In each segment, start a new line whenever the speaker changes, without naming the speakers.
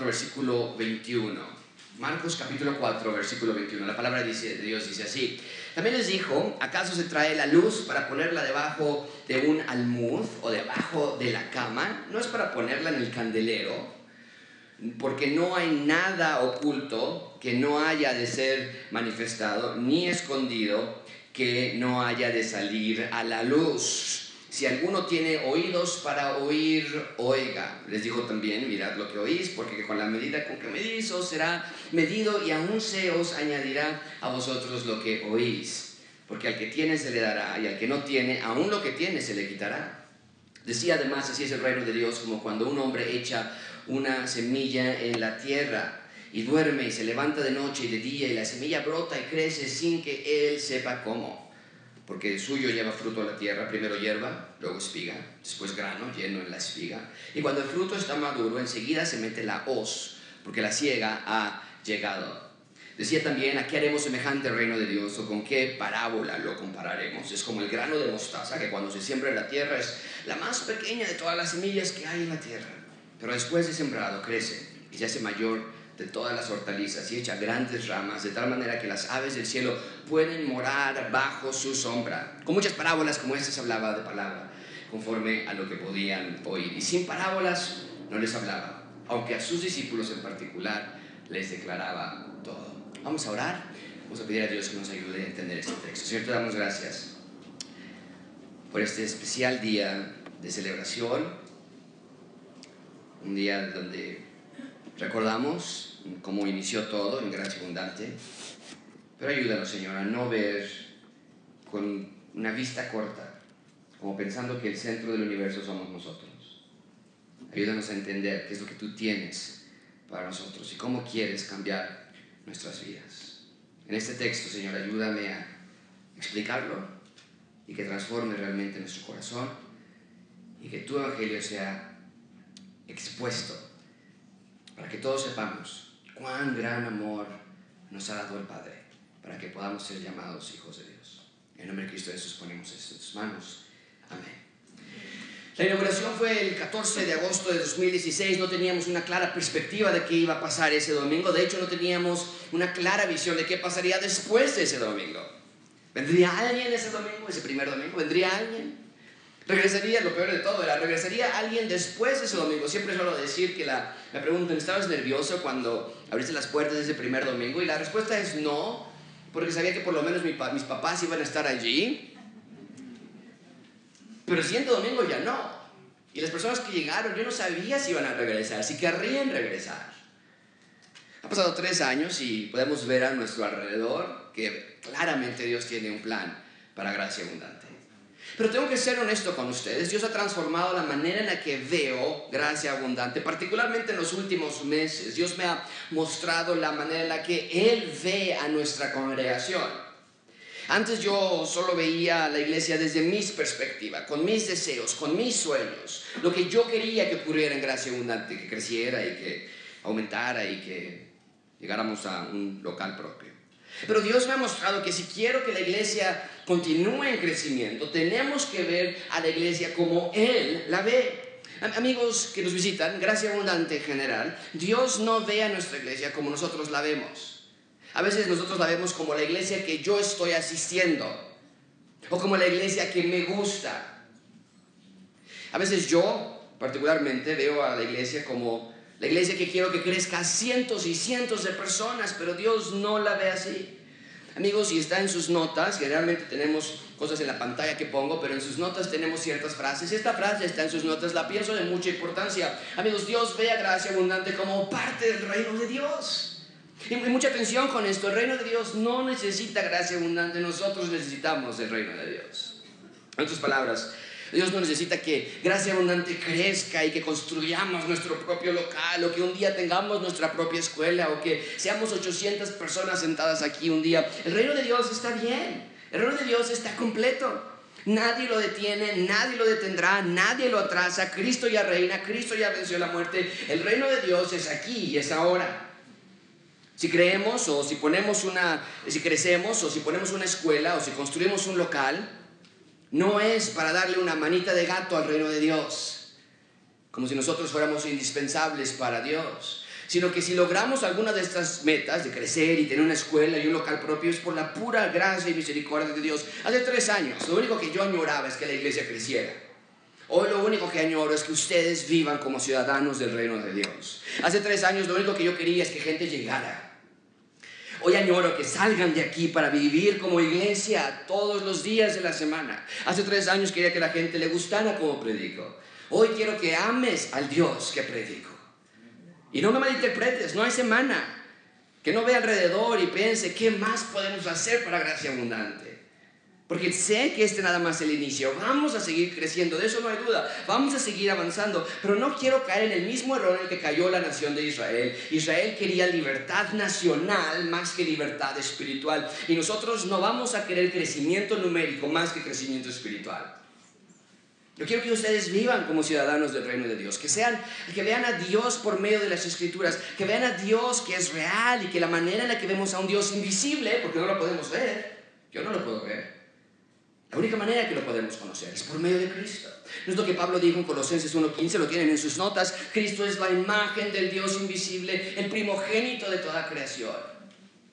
4, versículo 21. Marcos capítulo 4, versículo 21. La palabra dice, de Dios dice así. También les dijo, ¿acaso se trae la luz para ponerla debajo de un almud o debajo de la cama? No es para ponerla en el candelero, porque no hay nada oculto que no haya de ser manifestado, ni escondido que no haya de salir a la luz. Si alguno tiene oídos para oír, oiga. Les dijo también, mirad lo que oís, porque con la medida con que medís os será medido y aún se os añadirá a vosotros lo que oís. Porque al que tiene se le dará y al que no tiene, aún lo que tiene se le quitará. Decía además, así es el reino de Dios, como cuando un hombre echa una semilla en la tierra y duerme y se levanta de noche y de día y la semilla brota y crece sin que él sepa cómo porque el suyo lleva fruto a la tierra, primero hierba, luego espiga, después grano lleno en la espiga. Y cuando el fruto está maduro, enseguida se mete la hoz, porque la ciega ha llegado. Decía también, ¿a qué haremos semejante reino de Dios o con qué parábola lo compararemos? Es como el grano de mostaza, que cuando se siembra en la tierra es la más pequeña de todas las semillas que hay en la tierra. Pero después de sembrado crece y se hace mayor de todas las hortalizas y echa grandes ramas, de tal manera que las aves del cielo pueden morar bajo su sombra. Con muchas parábolas como estas hablaba de palabra, conforme a lo que podían oír. Y sin parábolas no les hablaba, aunque a sus discípulos en particular les declaraba todo. Vamos a orar, vamos a pedir a Dios que nos ayude a entender este texto. Señor, te damos gracias por este especial día de celebración, un día donde recordamos cómo inició todo en gracia abundante. Pero ayúdanos, Señor, a no ver con una vista corta, como pensando que el centro del universo somos nosotros. Ayúdanos a entender qué es lo que tú tienes para nosotros y cómo quieres cambiar nuestras vidas. En este texto, Señor, ayúdame a explicarlo y que transforme realmente nuestro corazón y que tu evangelio sea expuesto para que todos sepamos cuán gran amor nos ha dado el Padre para que podamos ser llamados hijos de Dios. En nombre de Cristo Jesús ponemos esto en sus manos. Amén. La inauguración fue el 14 de agosto de 2016. No teníamos una clara perspectiva de qué iba a pasar ese domingo. De hecho, no teníamos una clara visión de qué pasaría después de ese domingo. ¿Vendría alguien ese domingo, ese primer domingo? ¿Vendría alguien? Regresaría, lo peor de todo era, regresaría alguien después de ese domingo. Siempre suelo decir que la, me preguntan, ¿estabas nervioso cuando abriste las puertas ese primer domingo? Y la respuesta es no, porque sabía que por lo menos mis papás iban a estar allí. Pero el siguiente domingo ya no. Y las personas que llegaron, yo no sabía si iban a regresar, si querrían regresar. Ha pasado tres años y podemos ver a nuestro alrededor que claramente Dios tiene un plan para gracia abundante. Pero tengo que ser honesto con ustedes. Dios ha transformado la manera en la que veo gracia abundante, particularmente en los últimos meses. Dios me ha mostrado la manera en la que Él ve a nuestra congregación. Antes yo solo veía la iglesia desde mis perspectivas, con mis deseos, con mis sueños, lo que yo quería que ocurriera en gracia abundante, que creciera y que aumentara y que llegáramos a un local propio. Pero Dios me ha mostrado que si quiero que la iglesia continúe en crecimiento, tenemos que ver a la iglesia como Él la ve. Amigos que nos visitan, gracia abundante en general, Dios no ve a nuestra iglesia como nosotros la vemos. A veces nosotros la vemos como la iglesia que yo estoy asistiendo o como la iglesia que me gusta. A veces yo particularmente veo a la iglesia como la iglesia que quiero que crezca cientos y cientos de personas, pero Dios no la ve así. Amigos, si está en sus notas, generalmente tenemos cosas en la pantalla que pongo, pero en sus notas tenemos ciertas frases. Esta frase está en sus notas, la pienso de mucha importancia. Amigos, Dios ve a gracia abundante como parte del reino de Dios. Y mucha atención con esto, el reino de Dios no necesita gracia abundante, nosotros necesitamos el reino de Dios. En otras palabras, Dios no necesita que gracia abundante crezca y que construyamos nuestro propio local o que un día tengamos nuestra propia escuela o que seamos 800 personas sentadas aquí un día. El reino de Dios está bien. El reino de Dios está completo. Nadie lo detiene, nadie lo detendrá, nadie lo atrasa. Cristo ya reina, Cristo ya venció la muerte. El reino de Dios es aquí y es ahora. Si creemos o si ponemos una, si crecemos o si ponemos una escuela o si construimos un local, no es para darle una manita de gato al reino de Dios, como si nosotros fuéramos indispensables para Dios, sino que si logramos alguna de estas metas de crecer y tener una escuela y un local propio es por la pura gracia y misericordia de Dios. Hace tres años, lo único que yo añoraba es que la iglesia creciera. Hoy lo único que añoro es que ustedes vivan como ciudadanos del reino de Dios. Hace tres años lo único que yo quería es que gente llegara. Hoy añoro que salgan de aquí para vivir como iglesia todos los días de la semana. Hace tres años quería que la gente le gustara como predico. Hoy quiero que ames al Dios que predico. Y no me malinterpretes, no hay semana que no vea alrededor y piense, ¿qué más podemos hacer para gracia abundante? Porque sé que este nada más es el inicio. Vamos a seguir creciendo, de eso no hay duda. Vamos a seguir avanzando. Pero no quiero caer en el mismo error en el que cayó la nación de Israel. Israel quería libertad nacional más que libertad espiritual. Y nosotros no vamos a querer crecimiento numérico más que crecimiento espiritual. Yo quiero que ustedes vivan como ciudadanos del reino de Dios, que sean, que vean a Dios por medio de las escrituras, que vean a Dios que es real y que la manera en la que vemos a un Dios invisible, porque no lo podemos ver, yo no lo puedo ver. La única manera que lo podemos conocer es por medio de Cristo. No es lo que Pablo dijo en Colosenses 1.15, lo tienen en sus notas. Cristo es la imagen del Dios invisible, el primogénito de toda creación.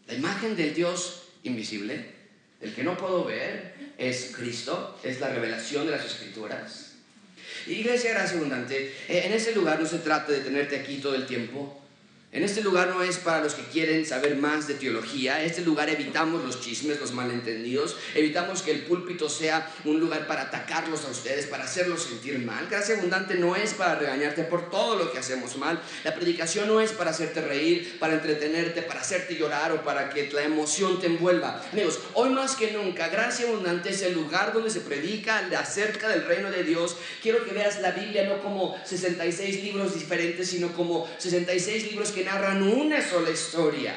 La imagen del Dios invisible, el que no puedo ver, es Cristo, es la revelación de las escrituras. Iglesia Gracia Abundante, eh, en ese lugar no se trata de tenerte aquí todo el tiempo, en este lugar no es para los que quieren saber más de teología. En este lugar evitamos los chismes, los malentendidos. Evitamos que el púlpito sea un lugar para atacarlos a ustedes, para hacerlos sentir mal. Gracia abundante no es para regañarte por todo lo que hacemos mal. La predicación no es para hacerte reír, para entretenerte, para hacerte llorar o para que la emoción te envuelva. Amigos, hoy más que nunca, gracia abundante es el lugar donde se predica acerca del reino de Dios. Quiero que veas la Biblia no como 66 libros diferentes, sino como 66 libros que narran una sola historia.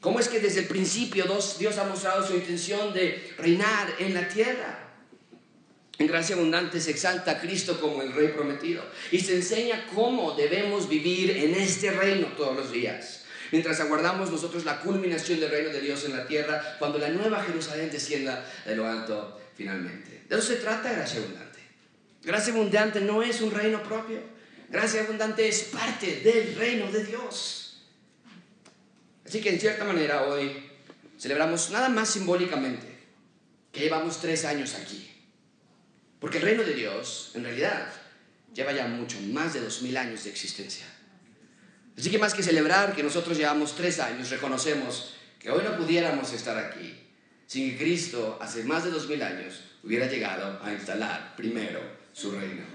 ¿Cómo es que desde el principio Dios ha mostrado su intención de reinar en la tierra? En gracia abundante se exalta a Cristo como el Rey prometido y se enseña cómo debemos vivir en este reino todos los días. Mientras aguardamos nosotros la culminación del reino de Dios en la tierra, cuando la nueva Jerusalén descienda de lo alto finalmente. De eso se trata gracia abundante. Gracia abundante no es un reino propio. Gracia abundante es parte del reino de Dios. Así que en cierta manera hoy celebramos nada más simbólicamente que llevamos tres años aquí. Porque el reino de Dios, en realidad, lleva ya mucho más de dos mil años de existencia. Así que más que celebrar que nosotros llevamos tres años, reconocemos que hoy no pudiéramos estar aquí sin que Cristo hace más de dos mil años hubiera llegado a instalar primero su reino.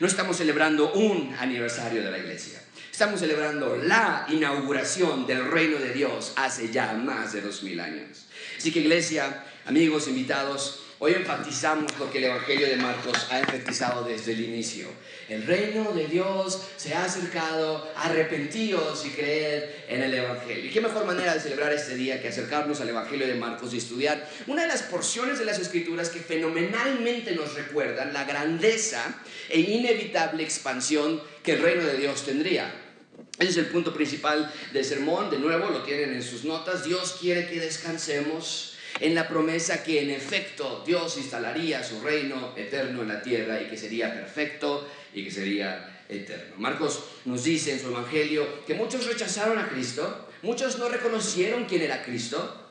No estamos celebrando un aniversario de la iglesia. Estamos celebrando la inauguración del reino de Dios hace ya más de dos mil años. Así que iglesia, amigos, invitados, hoy enfatizamos lo que el Evangelio de Marcos ha enfatizado desde el inicio. El reino de Dios se ha acercado, arrepentidos y creer en el Evangelio. ¿Y qué mejor manera de celebrar este día que acercarnos al Evangelio de Marcos y estudiar una de las porciones de las Escrituras que fenomenalmente nos recuerdan la grandeza e inevitable expansión que el reino de Dios tendría? Ese es el punto principal del sermón. De nuevo, lo tienen en sus notas. Dios quiere que descansemos en la promesa que en efecto Dios instalaría su reino eterno en la tierra y que sería perfecto y que sería eterno. Marcos nos dice en su Evangelio que muchos rechazaron a Cristo, muchos no reconocieron quién era Cristo,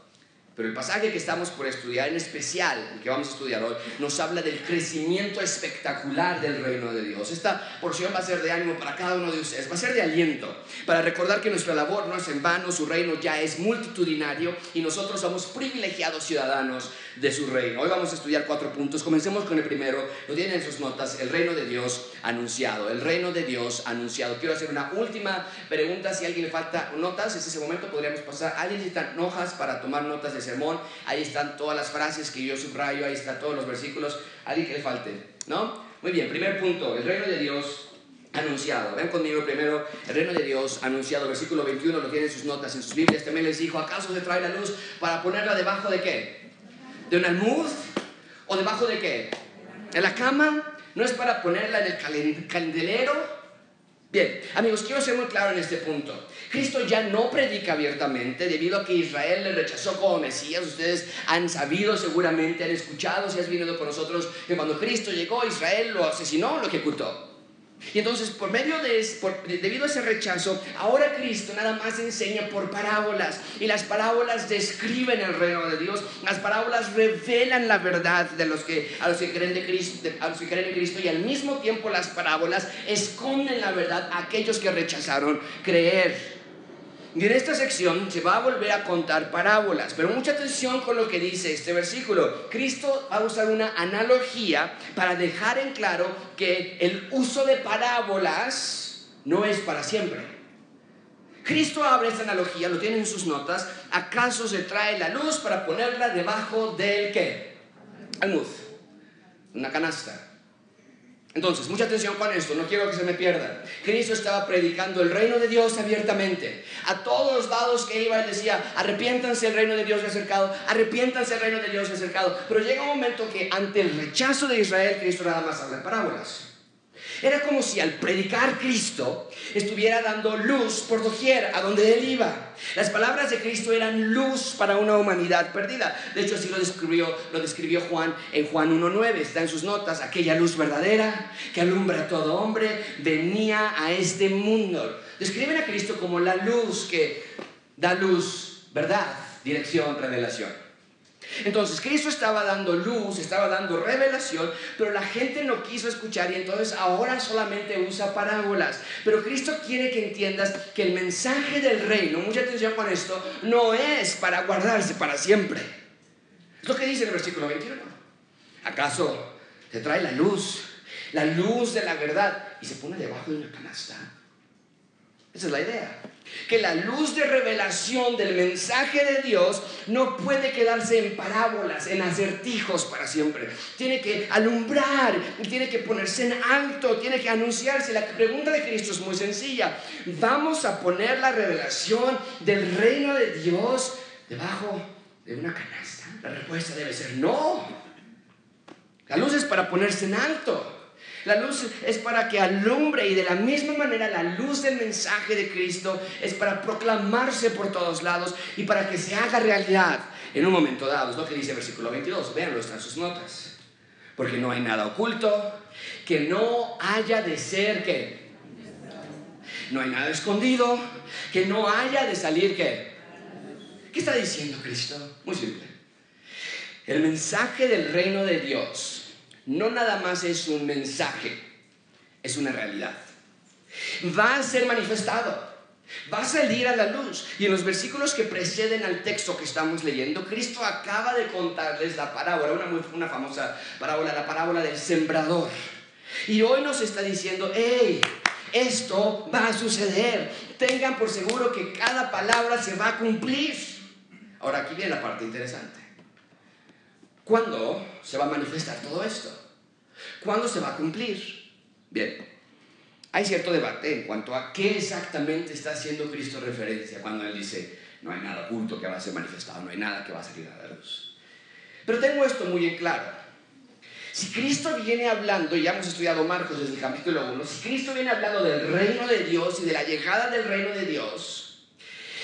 pero el pasaje que estamos por estudiar, en especial el que vamos a estudiar hoy, nos habla del crecimiento espectacular del reino de Dios. Esta porción va a ser de ánimo para cada uno de ustedes, va a ser de aliento, para recordar que nuestra labor no es en vano, su reino ya es multitudinario y nosotros somos privilegiados ciudadanos de su reino. Hoy vamos a estudiar cuatro puntos. Comencemos con el primero, lo tienen en sus notas, el reino de Dios anunciado. El reino de Dios anunciado. Quiero hacer una última pregunta, si a alguien le falta notas, en ese momento podríamos pasar. ¿Alguien necesita hojas para tomar notas de sermón? Ahí están todas las frases que yo subrayo, ahí están todos los versículos. ¿Alguien que le falte? ¿No? Muy bien, primer punto, el reino de Dios anunciado. Ven conmigo primero, el reino de Dios anunciado, versículo 21, lo tienen en sus notas, en sus Biblias. También les dijo, ¿acaso se trae la luz para ponerla debajo de qué? ¿De un almud? ¿O debajo de qué? ¿En la cama? ¿No es para ponerla en el candelero? Bien, amigos, quiero ser muy claro en este punto. Cristo ya no predica abiertamente debido a que Israel le rechazó como Mesías. Ustedes han sabido seguramente, han escuchado, si has venido con nosotros, que cuando Cristo llegó, Israel lo asesinó, lo ejecutó. Y entonces, por medio de, debido a ese rechazo, ahora Cristo nada más enseña por parábolas. Y las parábolas describen el reino de Dios. Las parábolas revelan la verdad de los que, a, los que creen de Cristo, a los que creen en Cristo. Y al mismo tiempo las parábolas esconden la verdad a aquellos que rechazaron creer. Y en esta sección se va a volver a contar parábolas, pero mucha atención con lo que dice este versículo. Cristo va a usar una analogía para dejar en claro que el uso de parábolas no es para siempre. Cristo abre esta analogía, lo tiene en sus notas. ¿Acaso se trae la luz para ponerla debajo del qué? Almud, una canasta. Entonces, mucha atención con esto, no quiero que se me pierda. Cristo estaba predicando el reino de Dios abiertamente. A todos los lados que iba, él decía, arrepiéntanse, el reino de Dios se ha acercado, arrepiéntanse, el reino de Dios se acercado. Pero llega un momento que ante el rechazo de Israel, Cristo nada más habla parábolas. Era como si al predicar Cristo estuviera dando luz por doquier a donde él iba. Las palabras de Cristo eran luz para una humanidad perdida. De hecho, así lo describió, lo describió Juan en Juan 1.9. Está en sus notas. Aquella luz verdadera que alumbra a todo hombre venía a este mundo. Describen a Cristo como la luz que da luz, verdad, dirección, revelación. Entonces Cristo estaba dando luz, estaba dando revelación, pero la gente no quiso escuchar y entonces ahora solamente usa parábolas. Pero Cristo quiere que entiendas que el mensaje del reino, mucha atención con esto, no es para guardarse para siempre. Es lo que dice el versículo 21. ¿Acaso te trae la luz, la luz de la verdad y se pone debajo de una canasta? Esa es la idea que la luz de revelación del mensaje de Dios no puede quedarse en parábolas, en acertijos para siempre. Tiene que alumbrar, tiene que ponerse en alto, tiene que anunciarse. La pregunta de Cristo es muy sencilla. ¿Vamos a poner la revelación del reino de Dios debajo de una canasta? La respuesta debe ser no. La luz es para ponerse en alto. La luz es para que alumbre y de la misma manera la luz del mensaje de Cristo es para proclamarse por todos lados y para que se haga realidad en un momento dado. Es lo que dice el versículo 22. Véanlo, están sus notas. Porque no hay nada oculto que no haya de ser que no hay nada escondido que no haya de salir que ¿Qué está diciendo Cristo? Muy simple. El mensaje del reino de Dios no nada más es un mensaje, es una realidad. Va a ser manifestado, va a salir a la luz. Y en los versículos que preceden al texto que estamos leyendo, Cristo acaba de contarles la parábola, una, muy, una famosa parábola, la parábola del sembrador. Y hoy nos está diciendo, hey, esto va a suceder. Tengan por seguro que cada palabra se va a cumplir. Ahora aquí viene la parte interesante. ¿Cuándo se va a manifestar todo esto? ¿Cuándo se va a cumplir? Bien, hay cierto debate en cuanto a qué exactamente está haciendo Cristo referencia cuando Él dice, no hay nada oculto que va a ser manifestado, no hay nada que va a salir a la luz. Pero tengo esto muy en claro. Si Cristo viene hablando, y ya hemos estudiado Marcos desde el capítulo 1, si Cristo viene hablando del reino de Dios y de la llegada del reino de Dios,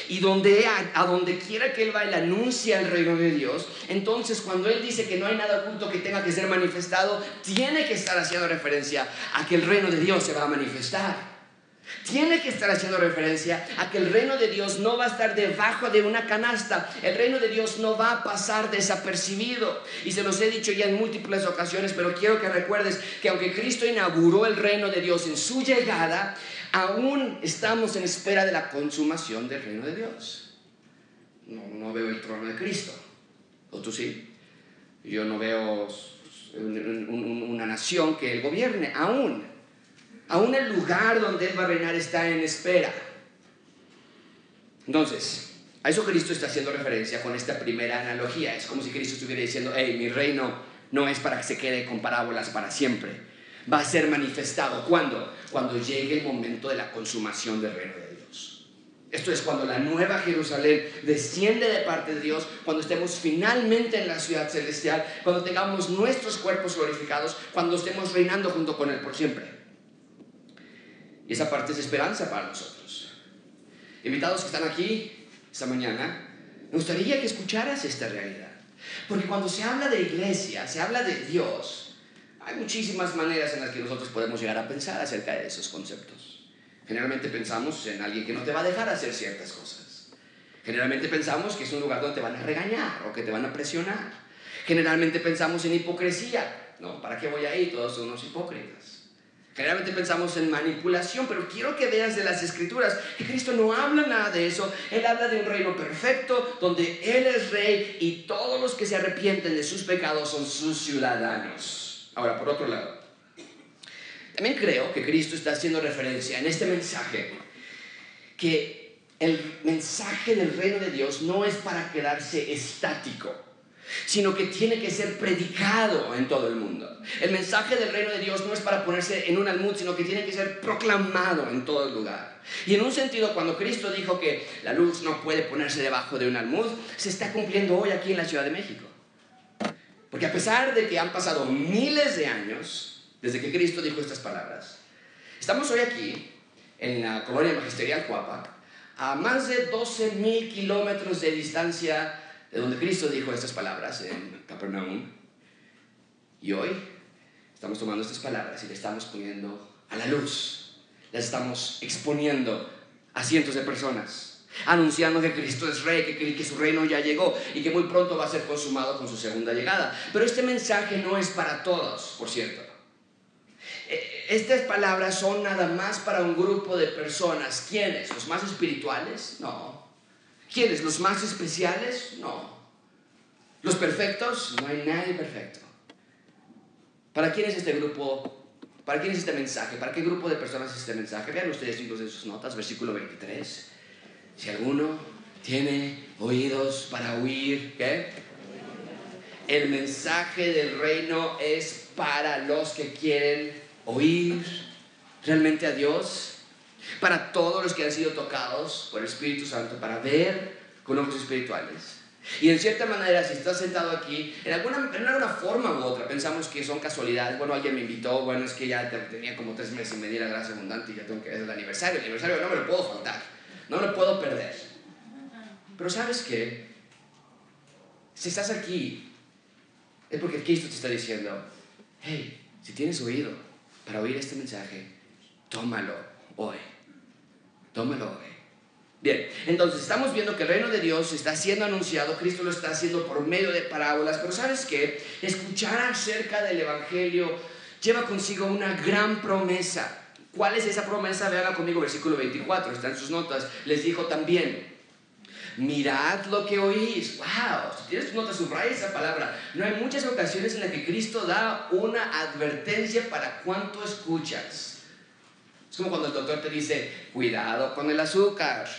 y donde a, donde quiera que él va, él anuncia el reino de Dios. Entonces, cuando él dice que no hay nada oculto que tenga que ser manifestado, tiene que estar haciendo referencia a que el reino de Dios se va a manifestar. Tiene que estar haciendo referencia a que el reino de Dios no va a estar debajo de una canasta. El reino de Dios no va a pasar desapercibido. Y se los he dicho ya en múltiples ocasiones, pero quiero que recuerdes que aunque Cristo inauguró el reino de Dios en su llegada, aún estamos en espera de la consumación del reino de Dios. No, veo el trono de Cristo. ¿O tú sí? Yo no veo una nación que él gobierne. Aún. Aún el lugar donde él va a reinar está en espera. Entonces, a eso Cristo está haciendo referencia con esta primera analogía. Es como si Cristo estuviera diciendo, hey, mi reino no es para que se quede con parábolas para siempre va a ser manifestado. ¿Cuándo? Cuando llegue el momento de la consumación del reino de Dios. Esto es cuando la nueva Jerusalén desciende de parte de Dios, cuando estemos finalmente en la ciudad celestial, cuando tengamos nuestros cuerpos glorificados, cuando estemos reinando junto con Él por siempre. Y esa parte es esperanza para nosotros. Invitados que están aquí esta mañana, me gustaría que escucharas esta realidad. Porque cuando se habla de iglesia, se habla de Dios, Hay muchísimas maneras en las que nosotros podemos llegar a pensar acerca de esos conceptos. Generalmente pensamos en alguien que no te va a dejar hacer ciertas cosas. Generalmente pensamos que es un lugar donde te van a regañar o que te van a presionar. Generalmente pensamos en hipocresía. No, ¿para qué voy ahí? Todos son unos hipócritas. Generalmente pensamos en manipulación, pero quiero que veas de las escrituras que Cristo no habla nada de eso. Él habla de un reino perfecto donde Él es rey y todos los que se arrepienten de sus pecados son sus ciudadanos. Ahora, por otro lado, también creo que Cristo está haciendo referencia en este mensaje que el mensaje del reino de Dios no es para quedarse estático sino que tiene que ser predicado en todo el mundo. El mensaje del reino de Dios no es para ponerse en un almud, sino que tiene que ser proclamado en todo el lugar. Y en un sentido, cuando Cristo dijo que la luz no puede ponerse debajo de un almud, se está cumpliendo hoy aquí en la Ciudad de México. Porque a pesar de que han pasado miles de años desde que Cristo dijo estas palabras, estamos hoy aquí, en la colonia magisterial Cuapa, a más de 12 mil kilómetros de distancia de donde Cristo dijo estas palabras en Capernaum. Y hoy estamos tomando estas palabras y le estamos poniendo a la luz, las estamos exponiendo a cientos de personas, anunciando que Cristo es rey, que, que su reino ya llegó y que muy pronto va a ser consumado con su segunda llegada. Pero este mensaje no es para todos, por cierto. E, estas palabras son nada más para un grupo de personas. ¿Quiénes? ¿Los más espirituales? No. ¿Quiénes? ¿Los más especiales? No. ¿Los perfectos? No hay nadie perfecto. ¿Para quién es este grupo? ¿Para quién es este mensaje? ¿Para qué grupo de personas es este mensaje? Vean ustedes chicos en sus notas, versículo 23. Si alguno tiene oídos para oír, ¿qué? El mensaje del reino es para los que quieren oír realmente a Dios para todos los que han sido tocados por el Espíritu Santo, para ver con ojos espirituales. Y en cierta manera, si estás sentado aquí, en alguna, en alguna forma u otra, pensamos que son casualidades. Bueno, alguien me invitó, bueno, es que ya tenía como tres meses me di la gracia abundante y ya tengo que ver el aniversario. El aniversario no me lo puedo faltar, no me lo puedo perder. Pero ¿sabes qué? Si estás aquí, es porque Cristo te está diciendo, hey, si tienes oído para oír este mensaje, tómalo hoy. Tómelo hoy. Bien, entonces estamos viendo que el reino de Dios está siendo anunciado, Cristo lo está haciendo por medio de parábolas, pero ¿sabes qué? Escuchar acerca del Evangelio lleva consigo una gran promesa. ¿Cuál es esa promesa? Veanla conmigo, versículo 24, está en sus notas. Les dijo también, mirad lo que oís. ¡Wow! Si tienes tus notas, subraya esa palabra. No hay muchas ocasiones en las que Cristo da una advertencia para cuánto escuchas. Es como cuando el doctor te dice, cuidado con el azúcar,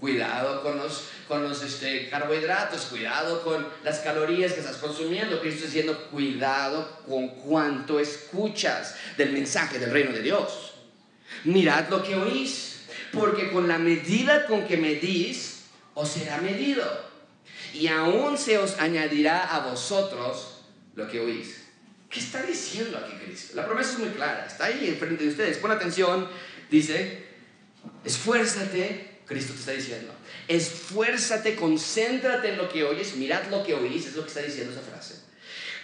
cuidado con los, con los este, carbohidratos, cuidado con las calorías que estás consumiendo. Cristo diciendo, cuidado con cuánto escuchas del mensaje del reino de Dios. Mirad lo que oís, porque con la medida con que medís, os será medido. Y aún se os añadirá a vosotros lo que oís. ¿Qué está diciendo aquí Cristo? La promesa es muy clara, está ahí enfrente de ustedes. Pon atención, dice, esfuérzate, Cristo te está diciendo, esfuérzate, concéntrate en lo que oyes, mirad lo que oís, es lo que está diciendo esa frase.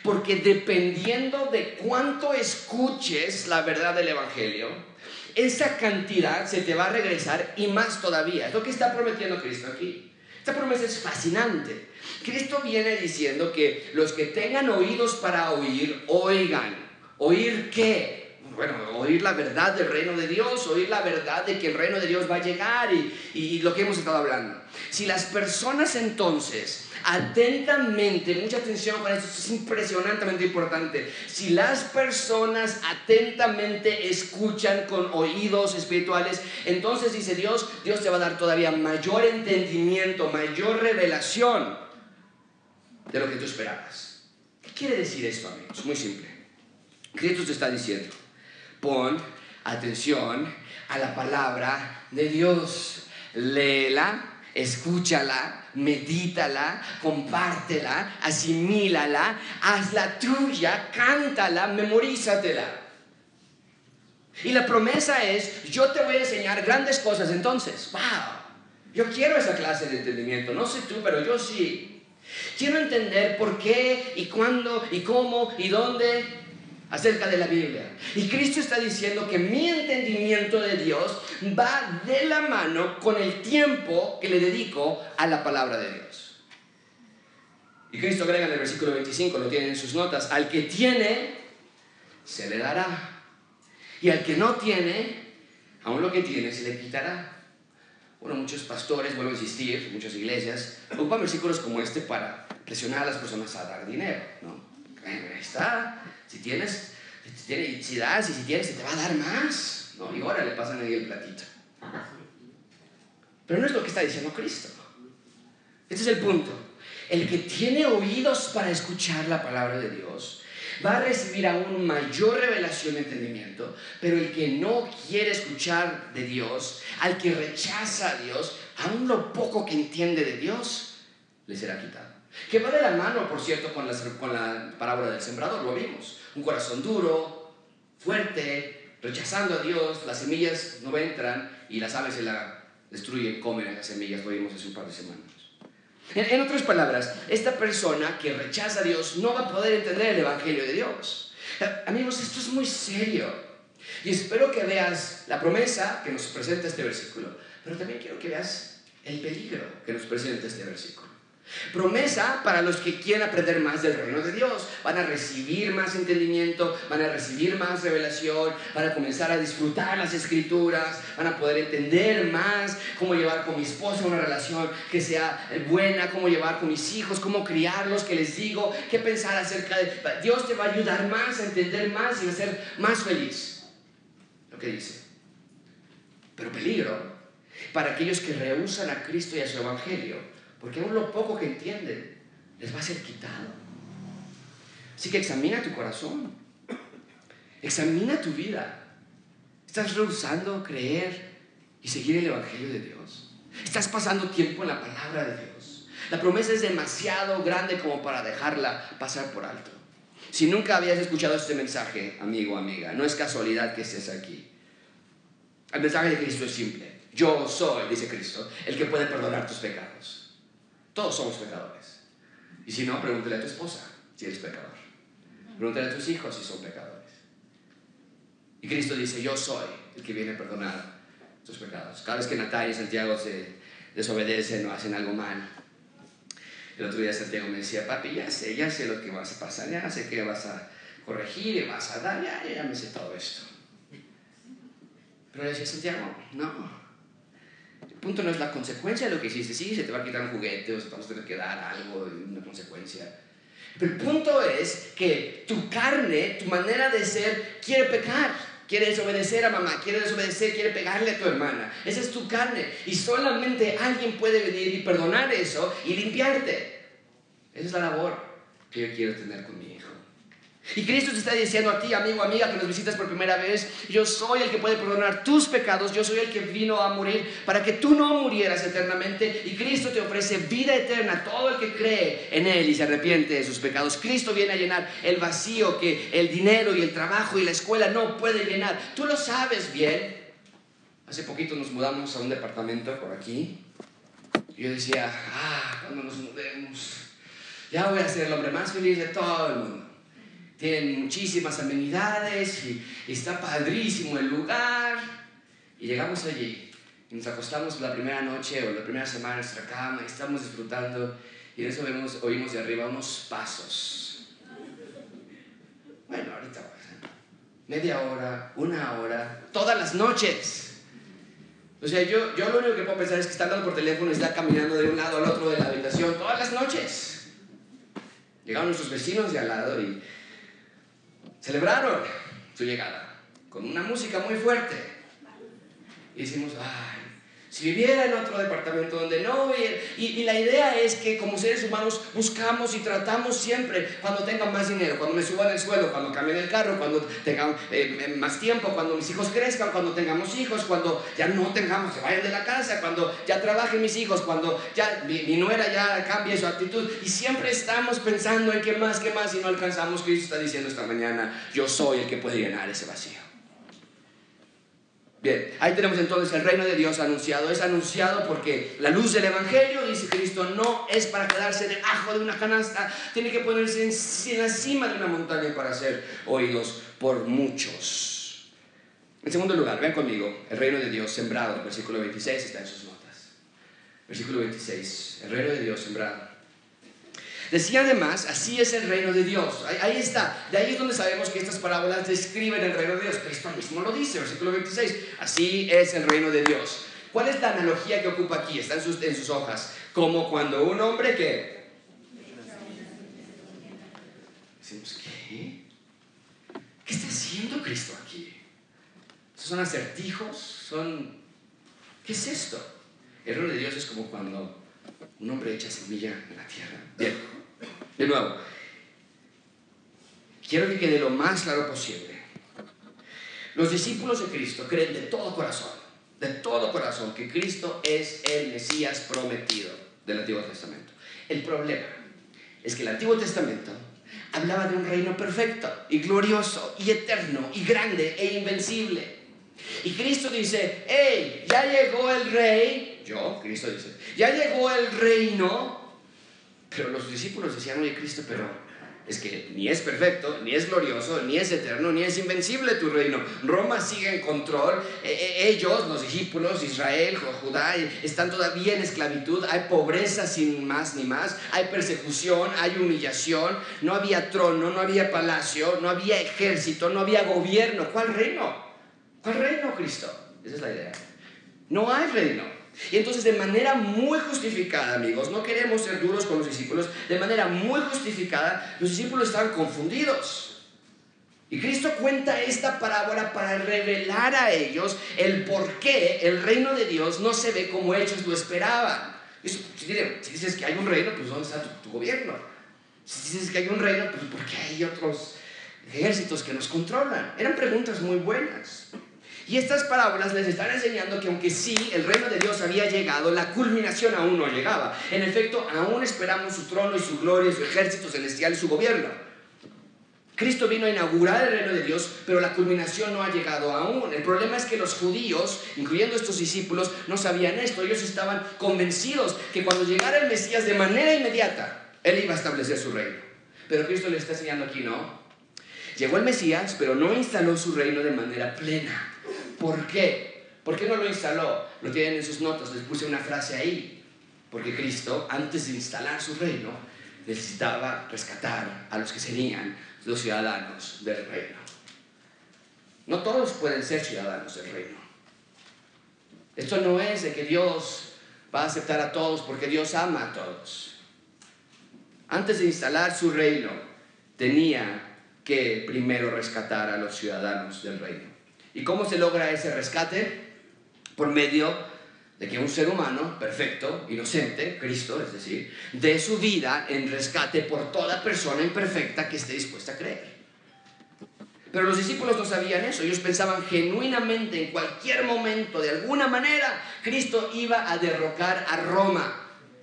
Porque dependiendo de cuánto escuches la verdad del Evangelio, esa cantidad se te va a regresar y más todavía. Es lo que está prometiendo Cristo aquí. Esta promesa es fascinante. Cristo viene diciendo que los que tengan oídos para oír, oigan. ¿Oír qué? Bueno, oír la verdad del reino de Dios, oír la verdad de que el reino de Dios va a llegar y, lo que hemos estado hablando. Si las personas entonces atentamente, mucha atención con esto, es impresionantemente importante. Si las personas atentamente escuchan con oídos espirituales, entonces dice Dios, Dios te va a dar todavía mayor entendimiento, mayor revelación de lo que tú esperabas. ¿Qué quiere decir esto, amigos? Muy simple. Cristo te está diciendo, pon atención a la palabra de Dios, léela escúchala, medítala, compártela, asimílala, hazla tuya, cántala, memorízatela. Y la promesa es, yo te voy a enseñar grandes cosas entonces. ¡Wow! Yo quiero esa clase de entendimiento, no sé tú, pero yo sí. Quiero entender por qué y cuándo y cómo y dónde. Acerca de la Biblia. Y Cristo está diciendo que mi entendimiento de Dios va de la mano con el tiempo que le dedico a la palabra de Dios. Y Cristo agrega en el versículo 25, lo tienen en sus notas, al que tiene, se le dará. Y al que no tiene, aún lo que tiene se le quitará. Bueno, muchos pastores, vuelvo a insistir, muchas iglesias, ocupan versículos como este para presionar a las personas a dar dinero. ¿no? Ahí está, si tienes, si, tienes, si das y si tienes, se te va a dar más. ¿no? Y ahora le pasan ahí el platito. Pero no es lo que está diciendo Cristo. Este es el punto. El que tiene oídos para escuchar la palabra de Dios va a recibir aún mayor revelación y entendimiento, pero el que no quiere escuchar de Dios, al que rechaza a Dios, aún lo poco que entiende de Dios, le será quitado. Que va de la mano, por cierto, con la, con la parábola del sembrador, lo vimos. Un corazón duro, fuerte, rechazando a Dios, las semillas no entran y las aves se la destruyen, comen las semillas, lo vimos hace un par de semanas. En, otras palabras, esta persona que rechaza a Dios no va a poder entender el Evangelio de Dios. Eh, amigos, esto es muy serio. Y espero que veas la promesa que nos presenta este versículo, pero también quiero que veas el peligro que nos presenta este versículo. Promesa para los que quieren aprender más del reino de Dios. Van a recibir más entendimiento, van a recibir más revelación, van a comenzar a disfrutar las escrituras, van a poder entender más cómo llevar con mi esposa una relación que sea buena, cómo llevar con mis hijos, cómo criarlos, que les digo, qué pensar acerca de... Dios te va a ayudar más a entender más y a ser más feliz. Lo que dice. Pero peligro para aquellos que rehusan a Cristo y a su Evangelio porque aún lo poco que entienden les va a ser quitado. Así que examina tu corazón. Examina tu vida. ¿Estás rehusando creer y seguir el Evangelio de Dios? ¿Estás pasando tiempo en la palabra de Dios? La promesa es demasiado grande como para dejarla pasar por alto. Si nunca habías escuchado este mensaje, amigo amiga, no es casualidad que estés aquí. El mensaje de Cristo es simple. Yo soy, dice Cristo, el que puede perdonar tus pecados. Todos somos pecadores. Y si no, pregúntale a tu esposa si eres pecador. Pregúntale a tus hijos si son pecadores. Y Cristo dice, yo soy el que viene a perdonar tus pecados. Cada vez que Natalia y Santiago se desobedecen o hacen algo mal, el otro día Santiago me decía, papi, ya sé, ya sé lo que vas a pasar, ya sé que vas a corregir y vas a dar, ya, ya me sé todo esto. Pero le decía, Santiago, no, punto no es la consecuencia de lo que hiciste. Sí, se te va a quitar un juguete o se te va a tener que dar algo, una consecuencia. Pero el punto es que tu carne, tu manera de ser, quiere pecar. Quiere desobedecer a mamá, quiere desobedecer, quiere pegarle a tu hermana. Esa es tu carne. Y solamente alguien puede venir y perdonar eso y limpiarte. Esa es la labor que yo quiero tener conmigo. Y Cristo te está diciendo a ti, amigo, amiga, que nos visitas por primera vez, yo soy el que puede perdonar tus pecados, yo soy el que vino a morir para que tú no murieras eternamente. Y Cristo te ofrece vida eterna a todo el que cree en Él y se arrepiente de sus pecados. Cristo viene a llenar el vacío que el dinero y el trabajo y la escuela no pueden llenar. Tú lo sabes bien. Hace poquito nos mudamos a un departamento por aquí. Y yo decía, ah, cuando nos mudemos, ya voy a ser el hombre más feliz de todo el mundo tienen muchísimas amenidades y, está padrísimo el lugar. Y llegamos allí y nos acostamos la primera noche o la primera semana en nuestra cama y estamos disfrutando y en eso vemos, oímos de arriba unos pasos. Bueno, ahorita media hora, una hora, todas las noches. O sea, yo, yo lo único que puedo pensar es que está hablando por teléfono y está caminando de un lado al otro de la habitación todas las noches. Llegaron nuestros vecinos de al lado y celebraron su llegada con una música muy fuerte. Y ay, si viviera en otro departamento donde no, y, y, la idea es que como seres humanos buscamos y tratamos siempre cuando tengan más dinero, cuando me suban el suelo, cuando cambien el carro, cuando tengan eh, eh, más tiempo, cuando mis hijos crezcan, cuando tengamos hijos, cuando ya no tengamos, se vayan de la casa, cuando ya trabajen mis hijos, cuando ya mi, mi nuera ya cambie su actitud. Y siempre estamos pensando en qué más, qué más, y no alcanzamos. Cristo está diciendo esta mañana, yo soy el que puede llenar ese vacío. Bien, ahí tenemos entonces el reino de Dios anunciado. Es anunciado porque la luz del Evangelio, dice Cristo, no es para quedarse debajo de una canasta, tiene que ponerse en, la cima de una montaña para ser oídos por muchos. En segundo lugar, ven conmigo, el reino de Dios sembrado, versículo 26 está en sus notas. Versículo 26, el reino de Dios sembrado. Decía además, así es el reino de Dios. Ahí, está. De ahí es donde sabemos que estas parábolas describen el reino de Dios. Cristo mismo lo dice, versículo 26. Así es el reino de Dios. ¿Cuál es la analogía que ocupa aquí? Está en sus, hojas. Como cuando un hombre que... Decimos, ¿qué? ¿Qué está haciendo Cristo aquí? ¿Son acertijos? ¿Son... ¿Qué es esto? El reino de Dios es como cuando un hombre echa semilla en la tierra. Bien. De nuevo, quiero que quede lo más claro posible. Los discípulos de Cristo creen de todo corazón, de todo corazón, que Cristo es el Mesías prometido del Antiguo Testamento. El problema es que el Antiguo Testamento hablaba de un reino perfecto y glorioso y eterno y grande e invencible. Y Cristo dice, hey, ya llegó el rey, yo, Cristo dice, ya llegó el reino pero los discípulos decían, oye Cristo, pero es que ni es perfecto, ni es glorioso, ni es eterno, ni es invencible tu reino. Roma sigue en control. E, e, ellos, los discípulos, Israel, Judá, están todavía en esclavitud. Hay pobreza sin más ni más. Hay persecución, hay humillación. No había trono, no había palacio, no había ejército, no había gobierno. ¿Cuál reino? ¿Cuál reino, Cristo? Esa es la idea. No hay reino. Y entonces de manera muy justificada, amigos, no queremos ser duros con los discípulos, de manera muy justificada, los discípulos estaban confundidos. Y Cristo cuenta esta parábola para revelar a ellos el por qué el reino de Dios no se ve como ellos lo esperaban. si, dices que hay un reino, pues ¿dónde está tu, gobierno? Si dices que hay un reino, pues ¿por qué hay otros ejércitos que nos controlan? Eran preguntas muy buenas. Y estas parábolas les están enseñando que aunque sí el reino de Dios había llegado, la culminación aún no llegaba. En efecto, aún esperamos su trono y su gloria, su ejército celestial y su gobierno. Cristo vino a inaugurar el reino de Dios, pero la culminación no ha llegado aún. El problema es que los judíos, incluyendo estos discípulos, no sabían esto. Ellos estaban convencidos que cuando llegara el Mesías de manera inmediata, Él iba a establecer su reino. Pero Cristo le está enseñando aquí, no. Llegó el Mesías, pero no instaló su reino de manera plena. ¿Por qué? ¿Por qué no lo instaló? Lo tienen en sus notas, les puse una frase ahí. Porque Cristo, antes de instalar su reino, necesitaba rescatar a los que serían los ciudadanos del reino. No todos pueden ser ciudadanos del reino. Esto no es de que Dios va a aceptar a todos porque Dios ama a todos. Antes de instalar su reino, tenía que primero rescatar a los ciudadanos del reino. ¿Y cómo se logra ese rescate? Por medio de que un ser humano perfecto, inocente, Cristo, es decir, dé su vida en rescate por toda persona imperfecta que esté dispuesta a creer. Pero los discípulos no sabían eso, ellos pensaban genuinamente en cualquier momento, de alguna manera, Cristo iba a derrocar a Roma.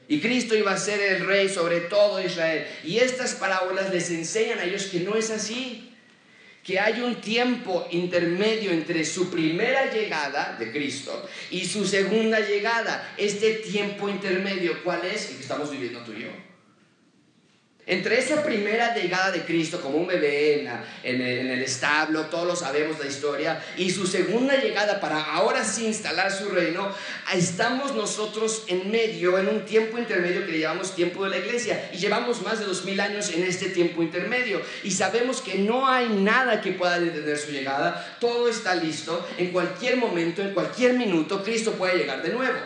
Y Cristo iba a ser el rey sobre todo Israel. Y estas parábolas les enseñan a ellos que no es así que hay un tiempo intermedio entre su primera llegada de Cristo y su segunda llegada. Este tiempo intermedio, ¿cuál es? El que estamos viviendo tú y yo. Entre esa primera llegada de Cristo como un bebé en, el, establo, todos lo sabemos la historia, y su segunda llegada para ahora sí instalar su reino, estamos nosotros en medio, en un tiempo intermedio que le llamamos tiempo de la iglesia, y llevamos más de dos mil años en este tiempo intermedio, y sabemos que no hay nada que pueda detener su llegada, todo está listo, en cualquier momento, en cualquier minuto, Cristo puede llegar de nuevo.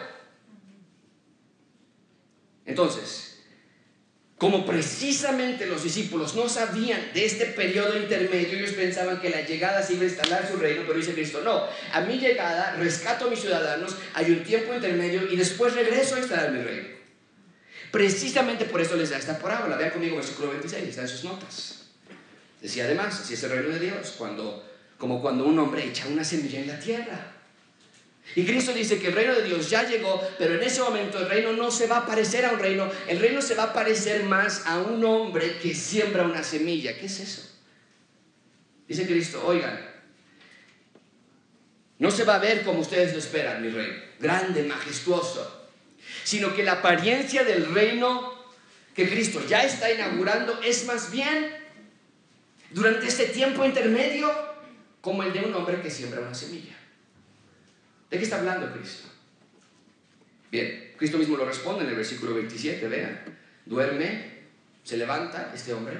Entonces, como precisamente los discípulos no sabían de este periodo intermedio, ellos pensaban que la llegada se iba a instalar su reino, pero dice Cristo, no, a mi llegada rescato a mis ciudadanos, hay un tiempo intermedio y después regreso a instalar mi reino. Precisamente por eso les da esta parábola. Vean conmigo versículo 26, está en sus notas. Decía además, así es el reino de Dios, cuando, como cuando un hombre echa una semilla en la tierra. Y Cristo dice que el reino de Dios ya llegó, pero en ese momento el reino no se va a parecer a un reino, el reino se va a parecer más a un hombre que siembra una semilla. ¿Qué es eso? Dice Cristo, oigan, no se va a ver como ustedes lo esperan, mi reino, grande, majestuoso, sino que la apariencia del reino que Cristo ya está inaugurando es más bien durante este tiempo intermedio como el de un hombre que siembra una semilla. ¿De qué está hablando Cristo? Bien, Cristo mismo lo responde en el versículo 27, vean, duerme, se levanta este hombre,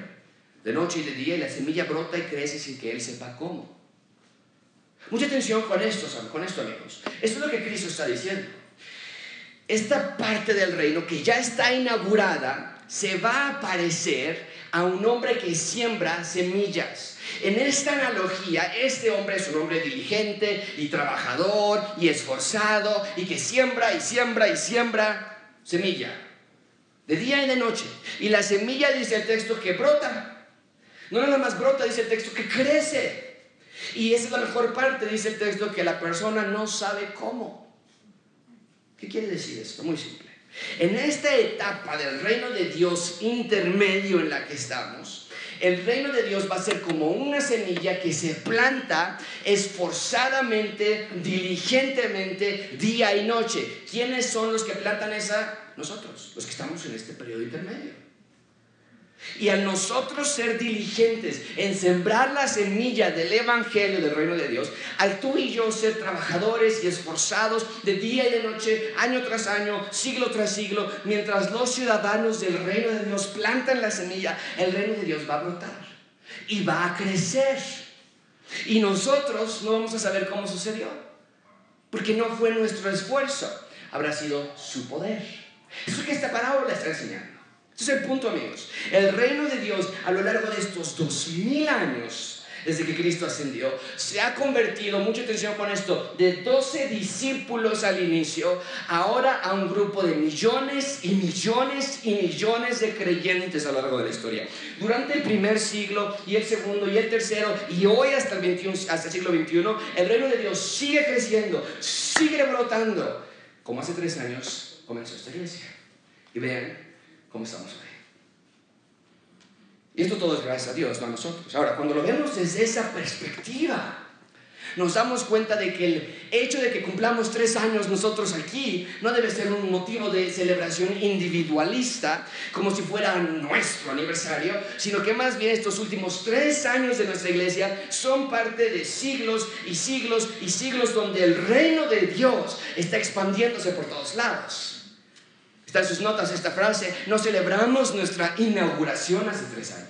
de noche y de día, y la semilla brota y crece sin que él sepa cómo. Mucha atención con esto, con esto amigos. Esto es lo que Cristo está diciendo. Esta parte del reino que ya está inaugurada se va a parecer a un hombre que siembra semillas. En esta analogía, este hombre es un hombre diligente y trabajador y esforzado y que siembra y siembra y siembra semilla. De día y de noche. Y la semilla dice el texto que brota. No nada más brota, dice el texto que crece. Y esa es la mejor parte, dice el texto, que la persona no sabe cómo. ¿Qué quiere decir esto? Muy simple. En esta etapa del reino de Dios intermedio en la que estamos, el reino de Dios va a ser como una semilla que se planta esforzadamente, diligentemente, día y noche. ¿Quiénes son los que plantan esa? Nosotros, los que estamos en este periodo intermedio. Y al nosotros ser diligentes en sembrar la semilla del Evangelio del reino de Dios, al tú y yo ser trabajadores y esforzados de día y de noche, año tras año, siglo tras siglo, mientras los ciudadanos del reino de Dios plantan la semilla, el reino de Dios va a brotar y va a crecer. Y nosotros no vamos a saber cómo sucedió, porque no fue nuestro esfuerzo, habrá sido su poder. Eso es que esta parábola está enseñando. Este es el punto, amigos. El reino de Dios a lo largo de estos dos mil años, desde que Cristo ascendió, se ha convertido, mucha atención con esto, de 12 discípulos al inicio, ahora a un grupo de millones y millones y millones de creyentes a lo largo de la historia. Durante el primer siglo y el segundo y el tercero y hoy hasta el, 21, hasta el siglo XXI, el reino de Dios sigue creciendo, sigue brotando, como hace tres años comenzó esta iglesia. Y vean, cómo estamos hoy. Y esto todo es gracias a Dios, no a nosotros. Ahora, cuando lo vemos desde esa perspectiva, nos damos cuenta de que el hecho de que cumplamos tres años nosotros aquí no debe ser un motivo de celebración individualista, como si fuera nuestro aniversario, sino que más bien estos últimos tres años de nuestra iglesia son parte de siglos y siglos y siglos donde el reino de Dios está expandiéndose por todos lados en sus notas esta frase, no celebramos nuestra inauguración hace tres años.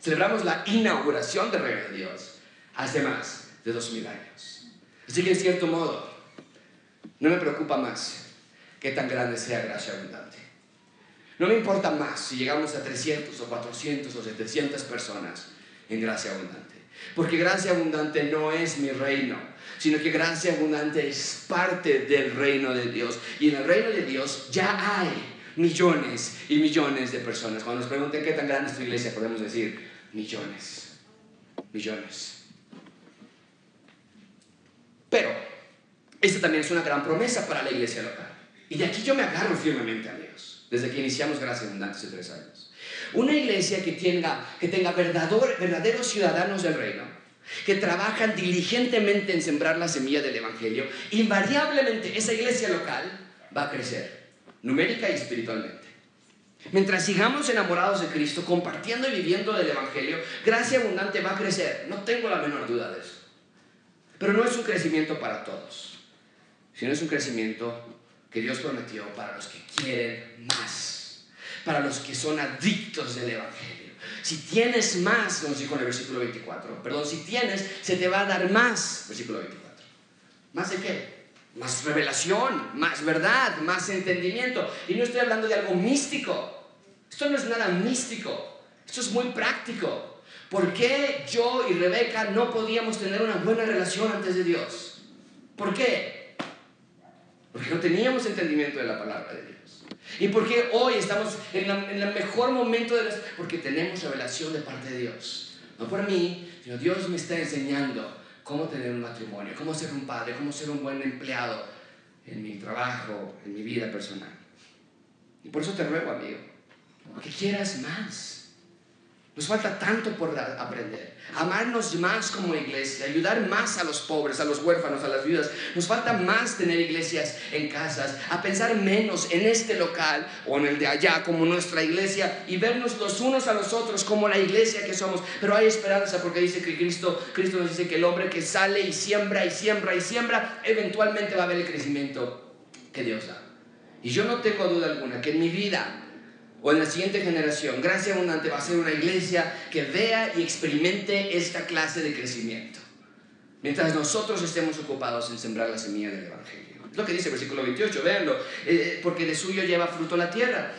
Celebramos la inauguración del reino de Dios hace más de dos mil años. Así que en cierto modo, no me preocupa más que tan grande sea gracia abundante. No me importa más si llegamos a 300 o 400 o 700 personas en gracia abundante. Porque gracia abundante no es mi reino, sino que gracia abundante es parte del reino de Dios. Y en el reino de Dios ya hay millones y millones de personas. Cuando nos pregunten qué tan grande es tu iglesia, podemos decir millones, millones. Pero esta también es una gran promesa para la iglesia local. Y de aquí yo me agarro firmemente a Dios, desde que iniciamos Gracia Abundante hace tres años. Una iglesia que tenga, que tenga verdaderos ciudadanos del reino, que trabajan diligentemente en sembrar la semilla del Evangelio, invariablemente esa iglesia local va a crecer, numérica y espiritualmente. Mientras sigamos enamorados de Cristo, compartiendo y viviendo del Evangelio, gracia abundante va a crecer. No tengo la menor duda de eso. Pero no es un crecimiento para todos, sino es un crecimiento que Dios prometió para los que quieren más para los que son adictos del Evangelio. Si tienes más, nos dijo en el versículo 24, perdón, si tienes, se te va a dar más, versículo 24. ¿Más de qué? Más revelación, más verdad, más entendimiento. Y no estoy hablando de algo místico. Esto no es nada místico. Esto es muy práctico. ¿Por qué yo y Rebeca no podíamos tener una buena relación antes de Dios? ¿Por qué? Porque no teníamos entendimiento de la palabra de Dios. ¿Y por qué hoy estamos en, el mejor momento de la... Porque tenemos revelación de parte de Dios. No por mí, sino Dios me está enseñando cómo tener un matrimonio, cómo ser un padre, cómo ser un buen empleado en mi trabajo, en mi vida personal. Y por eso te ruego, amigo, que quieras más. Nos falta tanto por aprender. Amarnos más como iglesia, ayudar más a los pobres, a los huérfanos, a las viudas. Nos falta más tener iglesias en casas, a pensar menos en este local o en el de allá como nuestra iglesia y vernos los unos a los otros como la iglesia que somos. Pero hay esperanza porque dice que Cristo, Cristo nos dice que el hombre que sale y siembra y siembra y siembra, eventualmente va a ver el crecimiento que Dios da. Y yo no tengo duda alguna que en mi vida o en la siguiente generación, Gracia Abundante va a ser una iglesia que vea y experimente esta clase de crecimiento. Mientras nosotros estemos ocupados en sembrar la semilla del Evangelio. Es lo que dice el versículo 28, véanlo. Eh, porque de suyo lleva fruto la tierra.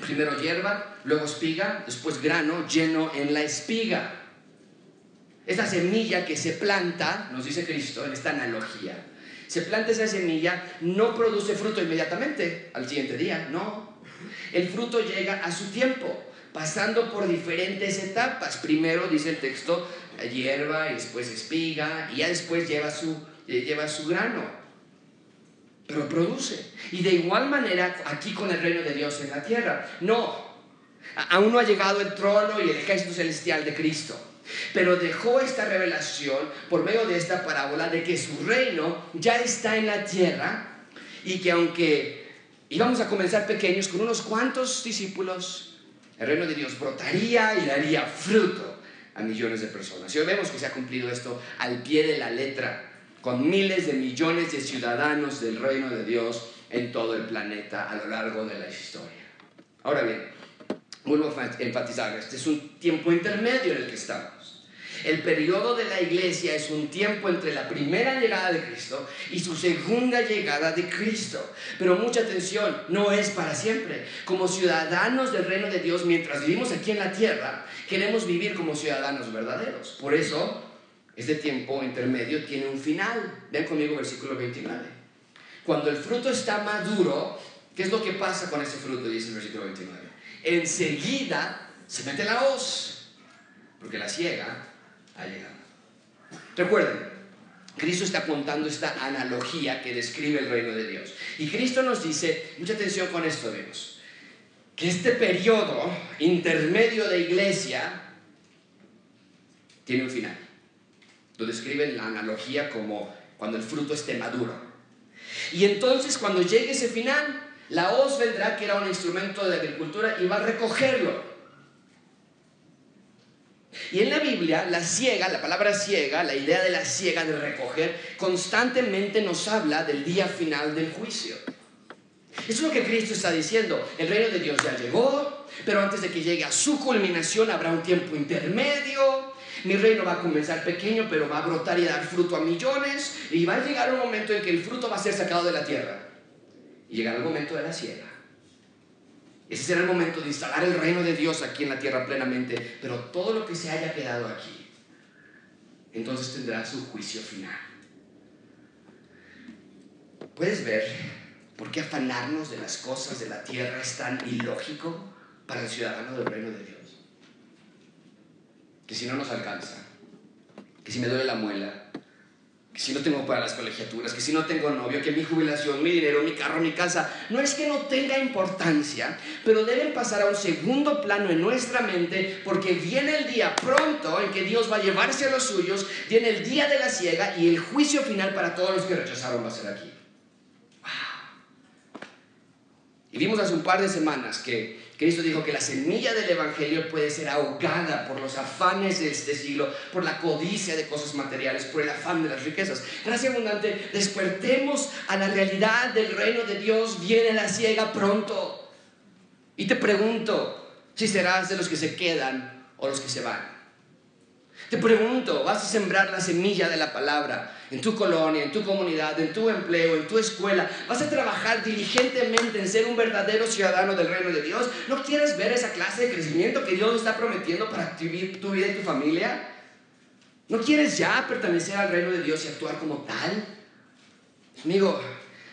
Primero hierba, luego espiga, después grano lleno en la espiga. Esta semilla que se planta, nos dice Cristo en esta analogía, se planta esa semilla, no produce fruto inmediatamente al siguiente día, no, el fruto llega a su tiempo, pasando por diferentes etapas. Primero, dice el texto, hierba y después espiga y ya después lleva su, eh, lleva su grano. Pero produce. Y de igual manera aquí con el reino de Dios en la tierra. No, aún no ha llegado el trono y el ejército celestial de Cristo. Pero dejó esta revelación por medio de esta parábola de que su reino ya está en la tierra y que aunque y vamos a comenzar pequeños con unos cuantos discípulos. El reino de Dios brotaría y daría fruto a millones de personas. Y hoy vemos que se ha cumplido esto al pie de la letra, con miles de millones de ciudadanos del reino de Dios en todo el planeta a lo largo de la historia. Ahora bien, vuelvo a enfatizar, este es un tiempo intermedio en el que estamos. El periodo de la iglesia es un tiempo entre la primera llegada de Cristo y su segunda llegada de Cristo. Pero mucha atención, no es para siempre. Como ciudadanos del reino de Dios, mientras vivimos aquí en la tierra, queremos vivir como ciudadanos verdaderos. Por eso, este tiempo intermedio tiene un final. Ven conmigo versículo 29. Cuando el fruto está maduro, ¿qué es lo que pasa con ese fruto? Dice el versículo 29. Enseguida se mete la hoz, porque la ciega ha llegado. Recuerden, Cristo está contando esta analogía que describe el reino de Dios. Y Cristo nos dice, mucha atención con esto, Dios, que este periodo intermedio de iglesia tiene un final. Lo describen la analogía como cuando el fruto esté maduro. Y entonces cuando llegue ese final, la hoz vendrá, que era un instrumento de agricultura, y va a recogerlo. Y en la Biblia, la ciega, la palabra ciega, la idea de la ciega de recoger, constantemente nos habla del día final del juicio. Eso es lo que Cristo está diciendo. El reino de Dios ya llegó, pero antes de que llegue a su culminación habrá un tiempo intermedio. Mi reino va a comenzar pequeño, pero va a brotar y dar fruto a millones. Y va a llegar un momento en que el fruto va a ser sacado de la tierra. Y llegará el momento de la ciega. Ese será el momento de instalar el reino de Dios aquí en la tierra plenamente, pero todo lo que se haya quedado aquí, entonces tendrá su juicio final. ¿Puedes ver por qué afanarnos de las cosas de la tierra es tan ilógico para el ciudadano del reino de Dios? Que si no nos alcanza, que si me duele la muela, que si no tengo para las colegiaturas, que si no tengo novio, que mi jubilación, mi dinero, mi carro, mi casa, no es que no tenga importancia, pero deben pasar a un segundo plano en nuestra mente porque viene el día pronto en que Dios va a llevarse a los suyos, viene el día de la ciega y el juicio final para todos los que rechazaron va a ser aquí. Y vimos hace un par de semanas que Cristo dijo que la semilla del Evangelio puede ser ahogada por los afanes de este siglo, por la codicia de cosas materiales, por el afán de las riquezas. Gracias abundante, despertemos a la realidad del reino de Dios, viene la ciega pronto. Y te pregunto si serás de los que se quedan o los que se van. Te pregunto, ¿vas a sembrar la semilla de la palabra en tu colonia, en tu comunidad, en tu empleo, en tu escuela? ¿Vas a trabajar diligentemente en ser un verdadero ciudadano del reino de Dios? ¿No quieres ver esa clase de crecimiento que Dios está prometiendo para tu vida y tu familia? ¿No quieres ya pertenecer al reino de Dios y actuar como tal? Amigo,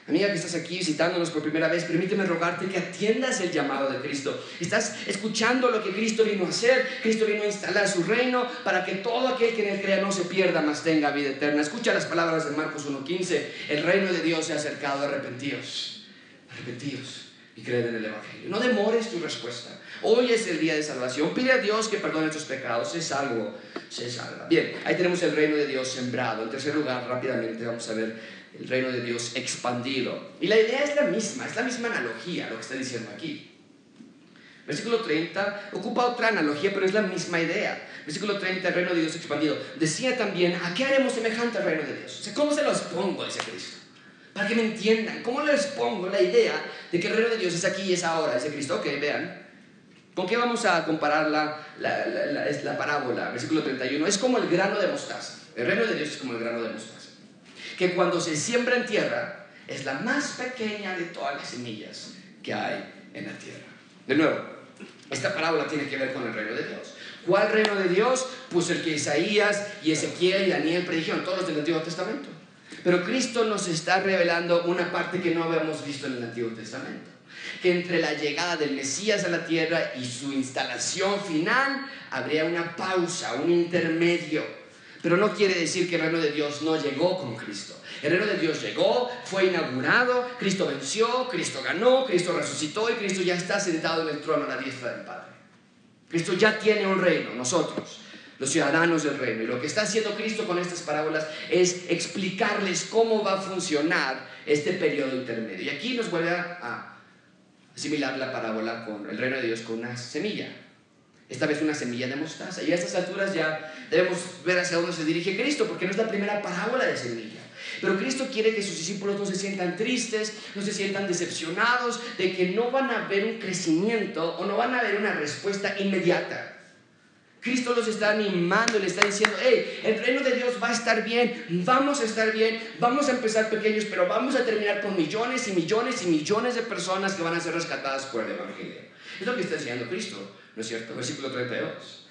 Amiga que estás aquí visitándonos por primera vez, permíteme rogarte que atiendas el llamado de Cristo. Estás escuchando lo que Cristo vino a hacer. Cristo vino a instalar su reino para que todo aquel que en él crea no se pierda, mas tenga vida eterna. Escucha las palabras de Marcos 1.15. El reino de Dios se ha acercado, arrepentidos. Arrepentidos y creed en el Evangelio. No demores tu respuesta. Hoy es el día de salvación. Pide a Dios que perdone tus pecados. Es algo, se salva. Bien, ahí tenemos el reino de Dios sembrado. En tercer lugar, rápidamente vamos a ver el reino de Dios expandido. Y la idea es la misma, es la misma analogía lo que está diciendo aquí. Versículo 30 ocupa otra analogía, pero es la misma idea. Versículo 30, el reino de Dios expandido. Decía también, ¿a qué haremos semejante al reino de Dios? O sea, ¿cómo se los pongo? Dice Cristo. Para que me entiendan, ¿cómo les pongo la idea de que el reino de Dios es aquí y es ahora? Dice Cristo, ok, vean. ¿Con qué vamos a comparar la, la, la, la parábola? Versículo 31. Es como el grano de mostaza. El reino de Dios es como el grano de mostaza. Que cuando se siembra en tierra, es la más pequeña de todas las semillas que hay en la tierra. De nuevo, esta parábola tiene que ver con el reino de Dios. ¿Cuál reino de Dios? Pues el que Isaías y Ezequiel y Daniel predijeron, todos los del Antiguo Testamento. Pero Cristo nos está revelando una parte que no habíamos visto en el Antiguo Testamento. Que entre la llegada del Mesías a la tierra y su instalación final habría una pausa, un intermedio. Pero no quiere decir que el reino de Dios no llegó con Cristo. El reino de Dios llegó, fue inaugurado, Cristo venció, Cristo ganó, Cristo resucitó y Cristo ya está sentado en el trono a la diestra del Padre. Cristo ya tiene un reino, nosotros, los ciudadanos del reino. Y lo que está haciendo Cristo con estas parábolas es explicarles cómo va a funcionar este periodo intermedio. Y aquí nos vuelve a asimilar la parábola con el reino de Dios con una semilla. Esta vez una semilla de mostaza. Y a estas alturas ya debemos ver hacia dónde se dirige Cristo, porque no es la primera parábola de semilla. Pero Cristo quiere que sus discípulos no se sientan tristes, no se sientan decepcionados de que no van a ver un crecimiento o no van a ver una respuesta inmediata. Cristo los está animando, le está diciendo, hey, el reino de Dios va a estar bien, vamos a estar bien, vamos a empezar pequeños, pero vamos a terminar con millones y millones y millones de personas que van a ser rescatadas por el Evangelio. Es lo que está enseñando Cristo, ¿no es cierto? Versículo 32.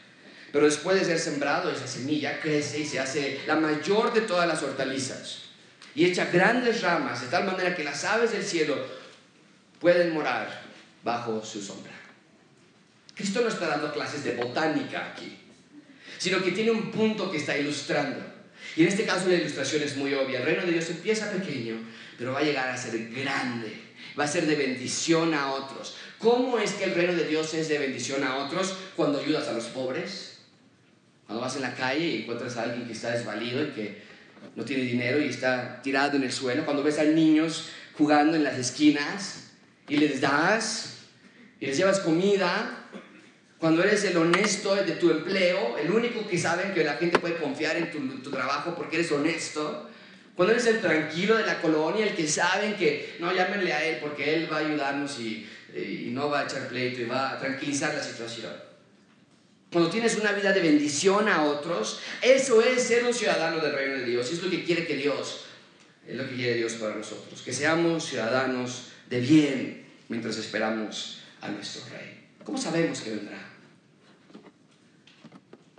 Pero después de ser sembrado, esa semilla crece y se hace la mayor de todas las hortalizas y echa grandes ramas de tal manera que las aves del cielo pueden morar bajo su sombra. Cristo no está dando clases de botánica aquí, sino que tiene un punto que está ilustrando. Y en este caso la ilustración es muy obvia. El reino de Dios empieza pequeño, pero va a llegar a ser grande. Va a ser de bendición a otros. ¿Cómo es que el reino de Dios es de bendición a otros cuando ayudas a los pobres? Cuando vas en la calle y encuentras a alguien que está desvalido y que no tiene dinero y está tirado en el suelo, cuando ves a niños jugando en las esquinas y les das y les llevas comida, cuando eres el honesto de tu empleo, el único que saben que la gente puede confiar en tu, trabajo porque eres honesto, cuando eres el tranquilo de la colonia, el que saben que no llámenle a él porque él va a ayudarnos y, y no va a echar pleito y va a tranquilizar la situación cuando tienes una vida de bendición a otros, eso es ser un ciudadano del reino de Dios. Y es lo que quiere que Dios, es lo que quiere Dios para nosotros, que seamos ciudadanos de bien mientras esperamos a nuestro rey. ¿Cómo sabemos que vendrá?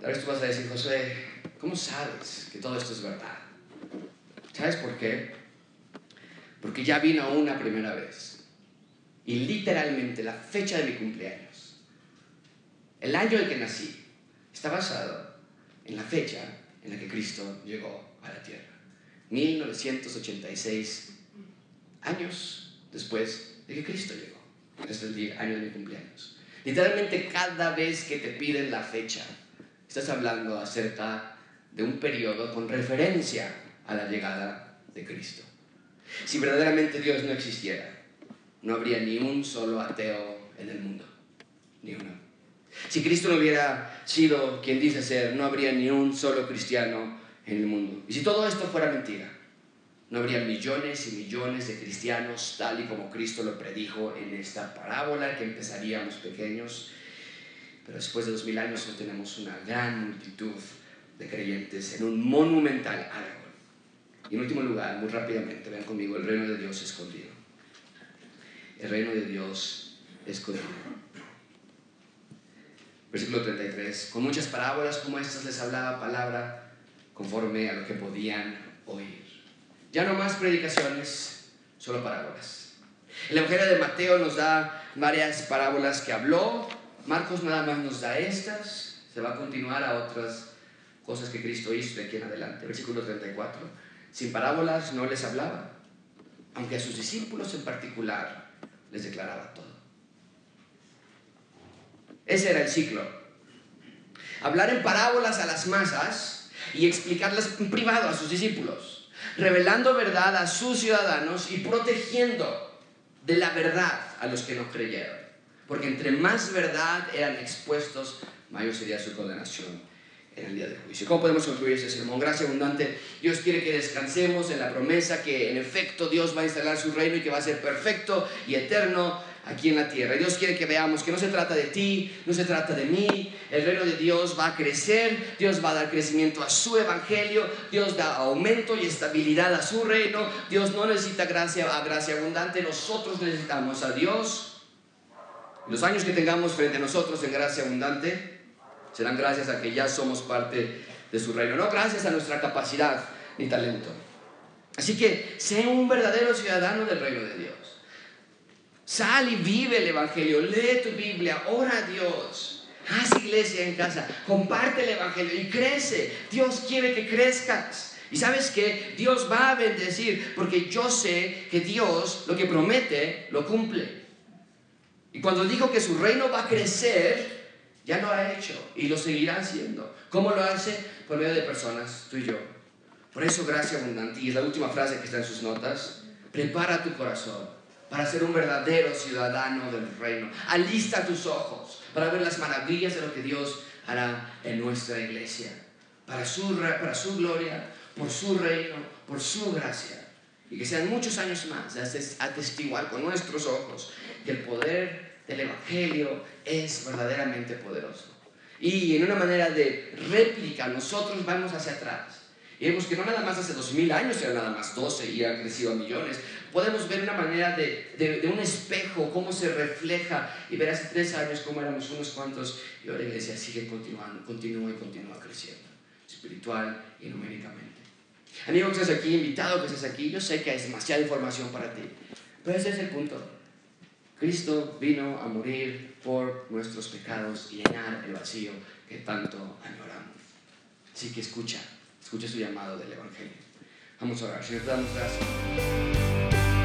Tal vez tú vas a decir, José, ¿cómo sabes que todo esto es verdad? ¿Sabes por qué? Porque ya vino una primera vez. Y literalmente la fecha de mi cumpleaños el año en que nací está basado en la fecha en la que Cristo llegó a la tierra. 1986 años después de que Cristo llegó. Es el año de mi cumpleaños. Literalmente cada vez que te piden la fecha, estás hablando acerca de un periodo con referencia a la llegada de Cristo. Si verdaderamente Dios no existiera, no habría ni un solo ateo en el mundo. Ni uno. Si Cristo no hubiera sido quien dice ser, no habría ni un solo cristiano en el mundo. Y si todo esto fuera mentira, no habría millones y millones de cristianos tal y como Cristo lo predijo en esta parábola, que empezaríamos pequeños, pero después de dos mil años no tenemos una gran multitud de creyentes en un monumental árbol. Y en último lugar, muy rápidamente, vean conmigo, el reino de Dios escondido. El reino de Dios escondido. Versículo 33. Con muchas parábolas como estas les hablaba palabra conforme a lo que podían oír. Ya no más predicaciones, solo parábolas. El Evangelio de Mateo nos da varias parábolas que habló. Marcos nada más nos da estas. Se va a continuar a otras cosas que Cristo hizo de aquí en adelante. Versículo 34. Sin parábolas no les hablaba, aunque a sus discípulos en particular les declaraba todo. Ese era el ciclo. Hablar en parábolas a las masas y explicarlas en privado a sus discípulos, revelando verdad a sus ciudadanos y protegiendo de la verdad a los que no creyeron. Porque entre más verdad eran expuestos, mayor sería su condenación en el día del juicio. ¿Cómo podemos concluir este sermón? Gracia abundante. Dios quiere que descansemos en la promesa que en efecto Dios va a instalar su reino y que va a ser perfecto y eterno aquí en la tierra. Dios quiere que veamos que no se trata de ti, no se trata de mí. El reino de Dios va a crecer, Dios va a dar crecimiento a su evangelio, Dios da aumento y estabilidad a su reino. Dios no necesita gracia a gracia abundante, nosotros necesitamos a Dios. Los años que tengamos frente a nosotros en gracia abundante serán gracias a que ya somos parte de su reino, no gracias a nuestra capacidad ni talento. Así que sé un verdadero ciudadano del reino de Dios. Sal y vive el Evangelio, lee tu Biblia, ora a Dios, haz iglesia en casa, comparte el Evangelio y crece. Dios quiere que crezcas. Y sabes que Dios va a bendecir porque yo sé que Dios lo que promete lo cumple. Y cuando digo que su reino va a crecer, ya lo ha hecho y lo seguirá haciendo. ¿Cómo lo hace? Por medio de personas, tú y yo. Por eso, gracia abundante. Y es la última frase que está en sus notas. Prepara tu corazón para ser un verdadero ciudadano del reino. Alista tus ojos para ver las maravillas de lo que Dios hará en nuestra iglesia. Para su, para su gloria, por su reino, por su gracia. Y que sean muchos años más de atestiguar con nuestros ojos que el poder el Evangelio es verdaderamente poderoso. Y en una manera de réplica, nosotros vamos hacia atrás. Y vemos que no nada más hace dos mil años era nada más 12 y ha crecido a millones. Podemos ver una manera de, de, un espejo, cómo se refleja y ver hace tres años cómo éramos unos cuantos y ahora la iglesia sigue continuando, continúa y continúa creciendo, espiritual y numéricamente. Amigo que estás aquí, invitado que estás aquí, yo sé que hay demasiada información para ti, pero ese es el punto. Cristo vino a morir por nuestros pecados y llenar el vacío que tanto añoramos. Así que escucha, escucha su llamado del Evangelio. Vamos a orar. Señor, damos gracias.